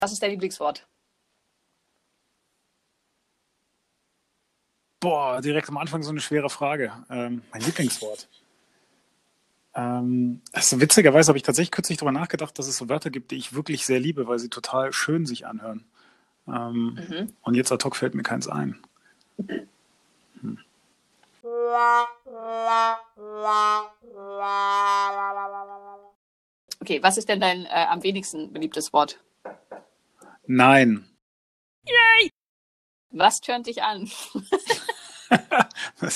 Was ist dein Lieblingswort? Boah, direkt am Anfang so eine schwere Frage. Ähm, mein Lieblingswort. Ähm, also witzigerweise habe ich tatsächlich kürzlich darüber nachgedacht, dass es so Wörter gibt, die ich wirklich sehr liebe, weil sie total schön sich anhören. Ähm, mhm. Und jetzt ad hoc fällt mir keins ein. Hm. Okay, was ist denn dein äh, am wenigsten beliebtes Wort? Nein. Yay! Was tönt dich an?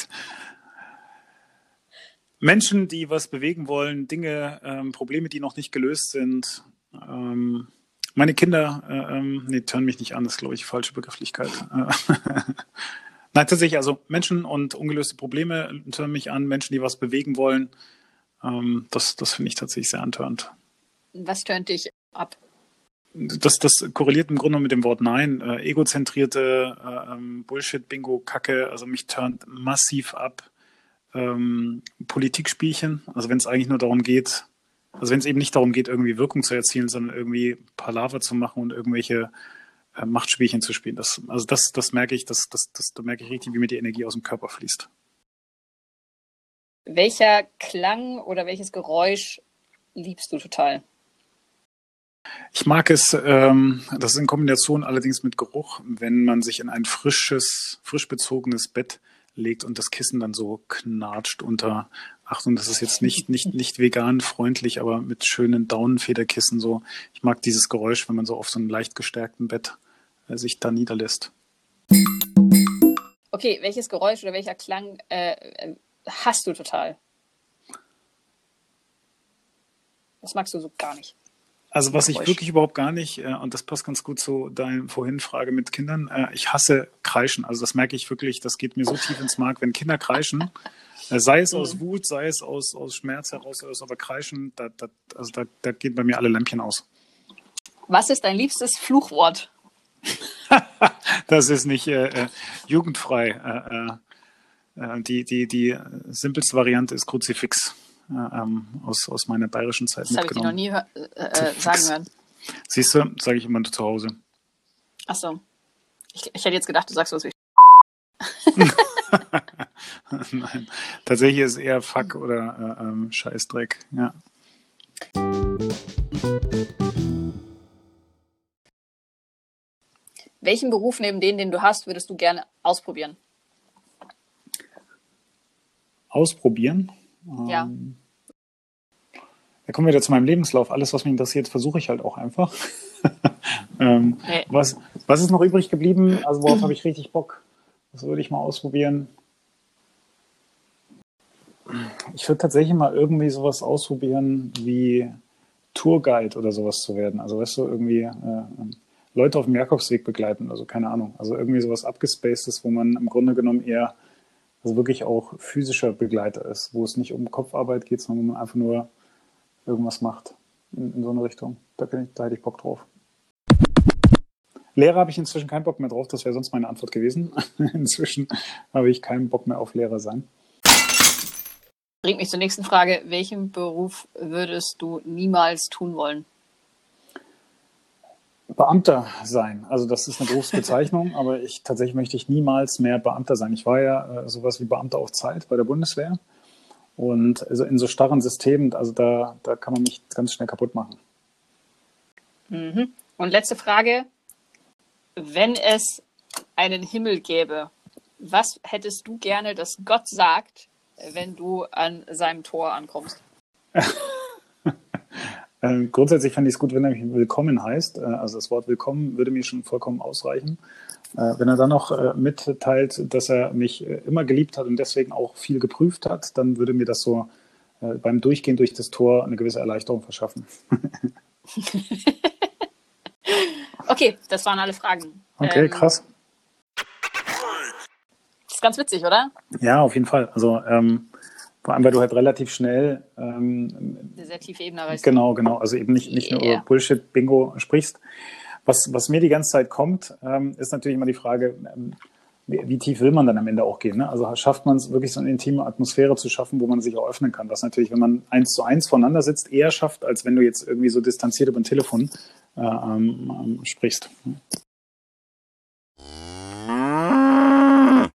Menschen, die was bewegen wollen, Dinge, ähm, Probleme, die noch nicht gelöst sind. Ähm, meine Kinder, äh, ähm, nee, tören mich nicht an, das ist, glaube ich, falsche Begrifflichkeit. Nein, tatsächlich, also Menschen und ungelöste Probleme tören mich an, Menschen, die was bewegen wollen. Ähm, das das finde ich tatsächlich sehr antörend. Was tönt dich ab? Das, das korreliert im Grunde mit dem Wort Nein. Äh, egozentrierte äh, ähm, Bullshit, Bingo, Kacke, also mich turnt massiv ab ähm, Politikspielchen. Also wenn es eigentlich nur darum geht, also wenn es eben nicht darum geht, irgendwie Wirkung zu erzielen, sondern irgendwie Palaver zu machen und irgendwelche äh, Machtspielchen zu spielen. Das, also das, das merke ich, das, das, das, da merke ich richtig, wie mir die Energie aus dem Körper fließt. Welcher Klang oder welches Geräusch liebst du total? Ich mag es, ähm, das ist in Kombination allerdings mit Geruch, wenn man sich in ein frisches, frisch bezogenes Bett legt und das Kissen dann so knatscht unter, Achtung, das ist jetzt nicht, nicht, nicht vegan freundlich, aber mit schönen Daunenfederkissen so. Ich mag dieses Geräusch, wenn man so auf so einem leicht gestärkten Bett sich da niederlässt. Okay, welches Geräusch oder welcher Klang äh, hast du total? Das magst du so gar nicht. Also was ich wirklich überhaupt gar nicht, äh, und das passt ganz gut zu deiner vorhin Frage mit Kindern, äh, ich hasse Kreischen. Also das merke ich wirklich, das geht mir so tief ins Mark, wenn Kinder kreischen, äh, sei es aus mhm. Wut, sei es aus, aus Schmerz heraus, aber Kreischen, da, da, also da, da geht bei mir alle Lämpchen aus. Was ist dein liebstes Fluchwort? das ist nicht äh, äh jugendfrei. Äh, die, die, die simpelste Variante ist Kruzifix ähm, aus, aus meiner bayerischen Zeit das habe ich noch nie äh, äh sagen hören. Siehst du, sage ich immer zu Hause. Ach so. Ich, ich hätte jetzt gedacht, du sagst was wie Nein, tatsächlich ist es eher Fuck oder äh, ähm, Scheißdreck, ja. Welchen Beruf neben denen, den du hast, würdest du gerne ausprobieren? Ausprobieren? Ja. Ähm, da kommen wir wieder zu meinem Lebenslauf. Alles, was mich interessiert, versuche ich halt auch einfach. ähm, hey. was, was ist noch übrig geblieben? Also worauf habe ich richtig Bock? Das würde ich mal ausprobieren. Ich würde tatsächlich mal irgendwie sowas ausprobieren wie Tourguide oder sowas zu werden. Also weißt du, irgendwie äh, Leute auf dem Jakobsweg begleiten, also keine Ahnung. Also irgendwie sowas abgespacedes, wo man im Grunde genommen eher also wirklich auch physischer Begleiter ist, wo es nicht um Kopfarbeit geht, sondern wo man einfach nur irgendwas macht in, in so eine Richtung. Da, ich, da hätte ich Bock drauf. Lehrer habe ich inzwischen keinen Bock mehr drauf, das wäre sonst meine Antwort gewesen. inzwischen habe ich keinen Bock mehr auf Lehrer sein. Bringt mich zur nächsten Frage. Welchen Beruf würdest du niemals tun wollen? Beamter sein. Also das ist eine Berufsbezeichnung, aber ich tatsächlich möchte ich niemals mehr Beamter sein. Ich war ja äh, sowas wie Beamter auf Zeit bei der Bundeswehr. Und also in so starren Systemen, also da, da kann man mich ganz schnell kaputt machen. Mhm. Und letzte Frage. Wenn es einen Himmel gäbe, was hättest du gerne, dass Gott sagt, wenn du an seinem Tor ankommst? Äh, grundsätzlich fände ich es gut, wenn er mich willkommen heißt. Äh, also das Wort willkommen würde mir schon vollkommen ausreichen. Äh, wenn er dann noch äh, mitteilt, dass er mich äh, immer geliebt hat und deswegen auch viel geprüft hat, dann würde mir das so äh, beim Durchgehen durch das Tor eine gewisse Erleichterung verschaffen. okay, das waren alle Fragen. Okay, ähm, krass. Das ist ganz witzig, oder? Ja, auf jeden Fall. Also ähm, vor allem, weil du halt relativ schnell ähm, eine sehr tiefe Ebene erreichst. Genau, genau. Also eben nicht, nicht yeah. nur über Bullshit-Bingo sprichst. Was, was mir die ganze Zeit kommt, ähm, ist natürlich immer die Frage, ähm, wie, wie, tief will man dann am Ende auch gehen? Ne? Also schafft man es wirklich so eine intime Atmosphäre zu schaffen, wo man sich auch öffnen kann. Was natürlich, wenn man eins zu eins voneinander sitzt, eher schafft, als wenn du jetzt irgendwie so distanziert über ein Telefon äh, ähm, sprichst.